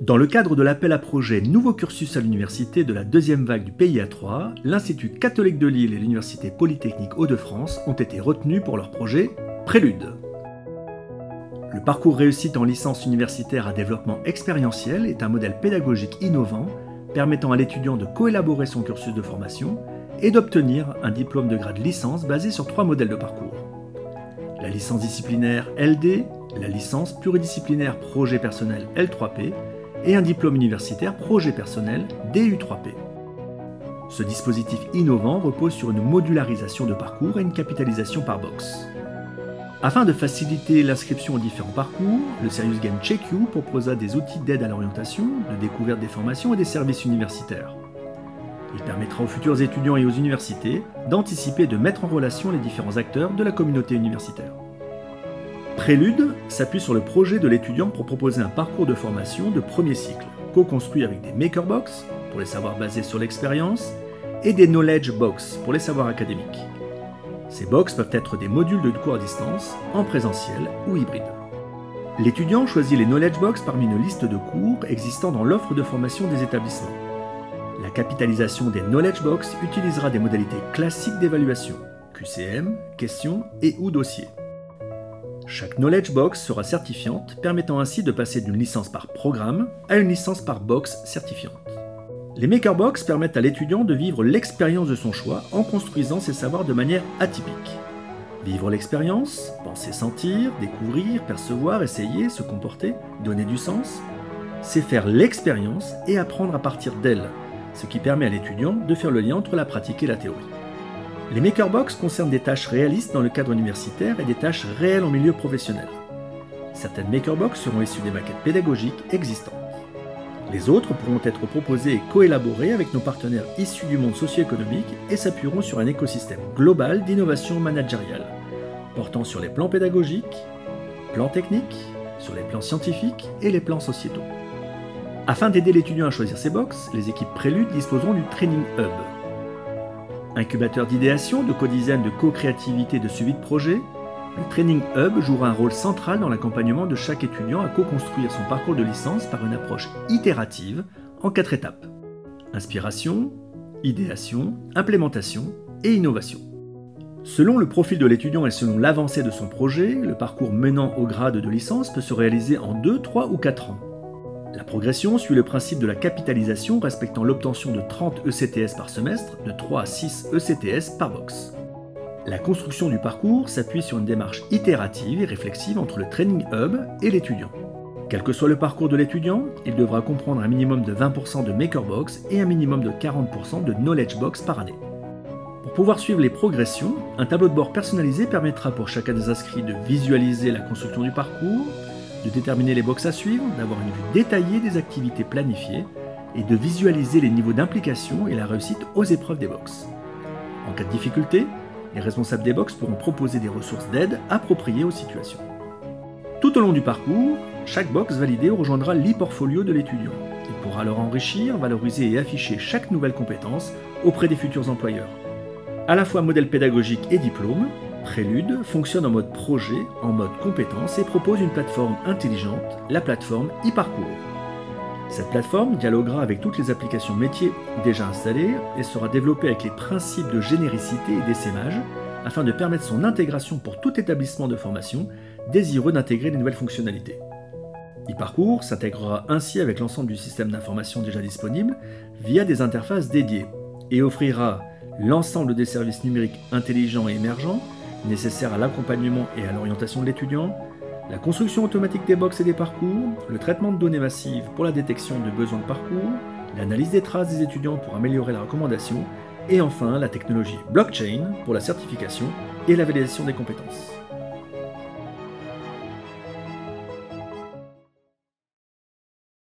Dans le cadre de l'appel à projet Nouveau cursus à l'université de la deuxième vague du PIA 3, l'Institut catholique de Lille et l'Université polytechnique Hauts-de-France ont été retenus pour leur projet Prélude. Le parcours réussite en licence universitaire à développement expérientiel est un modèle pédagogique innovant permettant à l'étudiant de coélaborer son cursus de formation et d'obtenir un diplôme de grade licence basé sur trois modèles de parcours. La licence disciplinaire LD, la licence pluridisciplinaire projet personnel L3P et un diplôme universitaire projet personnel DU3P. Ce dispositif innovant repose sur une modularisation de parcours et une capitalisation par box. Afin de faciliter l'inscription aux différents parcours, le Serious Game Check You proposa des outils d'aide à l'orientation, de découverte des formations et des services universitaires. Il permettra aux futurs étudiants et aux universités d'anticiper et de mettre en relation les différents acteurs de la communauté universitaire. Prélude s'appuie sur le projet de l'étudiant pour proposer un parcours de formation de premier cycle, co-construit avec des Makerbox pour les savoirs basés sur l'expérience et des Knowledge Box pour les savoirs académiques. Ces box peuvent être des modules de cours à distance, en présentiel ou hybride. L'étudiant choisit les Knowledge Box parmi une liste de cours existant dans l'offre de formation des établissements. La capitalisation des Knowledge Box utilisera des modalités classiques d'évaluation, QCM, questions et ou dossiers. Chaque Knowledge Box sera certifiante, permettant ainsi de passer d'une licence par programme à une licence par box certifiante. Les Makerbox permettent à l'étudiant de vivre l'expérience de son choix en construisant ses savoirs de manière atypique. Vivre l'expérience, penser, sentir, découvrir, percevoir, essayer, se comporter, donner du sens, c'est faire l'expérience et apprendre à partir d'elle, ce qui permet à l'étudiant de faire le lien entre la pratique et la théorie. Les Makerbox concernent des tâches réalistes dans le cadre universitaire et des tâches réelles en milieu professionnel. Certaines Makerbox seront issues des maquettes pédagogiques existantes. Les autres pourront être proposées et coélaborées avec nos partenaires issus du monde socio-économique et s'appuieront sur un écosystème global d'innovation managériale, portant sur les plans pédagogiques, plans techniques, sur les plans scientifiques et les plans sociétaux. Afin d'aider l'étudiant à choisir ses box, les équipes Prélude disposeront du Training Hub, Incubateur d'idéation, de co-design, de co-créativité, de suivi de projet, le Training Hub jouera un rôle central dans l'accompagnement de chaque étudiant à co-construire son parcours de licence par une approche itérative en quatre étapes. Inspiration, idéation, implémentation et innovation. Selon le profil de l'étudiant et selon l'avancée de son projet, le parcours menant au grade de licence peut se réaliser en 2, 3 ou 4 ans. La progression suit le principe de la capitalisation respectant l'obtention de 30 ECTS par semestre, de 3 à 6 ECTS par box. La construction du parcours s'appuie sur une démarche itérative et réflexive entre le Training Hub et l'étudiant. Quel que soit le parcours de l'étudiant, il devra comprendre un minimum de 20% de Makerbox et un minimum de 40% de Knowledge Box par année. Pour pouvoir suivre les progressions, un tableau de bord personnalisé permettra pour chacun des inscrits de visualiser la construction du parcours, de déterminer les box à suivre, d'avoir une vue détaillée des activités planifiées et de visualiser les niveaux d'implication et la réussite aux épreuves des box. En cas de difficulté, les responsables des box pourront proposer des ressources d'aide appropriées aux situations. Tout au long du parcours, chaque box validé rejoindra l'e-portfolio de l'étudiant. Il pourra alors enrichir, valoriser et afficher chaque nouvelle compétence auprès des futurs employeurs. À la fois modèle pédagogique et diplôme, Prélude fonctionne en mode projet, en mode compétence et propose une plateforme intelligente, la plateforme e-parcours. Cette plateforme dialoguera avec toutes les applications métiers déjà installées et sera développée avec les principes de généricité et d'essaimage afin de permettre son intégration pour tout établissement de formation désireux d'intégrer les nouvelles fonctionnalités. eParcours s'intégrera ainsi avec l'ensemble du système d'information déjà disponible via des interfaces dédiées et offrira l'ensemble des services numériques intelligents et émergents nécessaires à l'accompagnement et à l'orientation de l'étudiant, la construction automatique des box et des parcours, le traitement de données massives pour la détection de besoins de parcours, l'analyse des traces des étudiants pour améliorer la recommandation, et enfin la technologie blockchain pour la certification et la validation des compétences.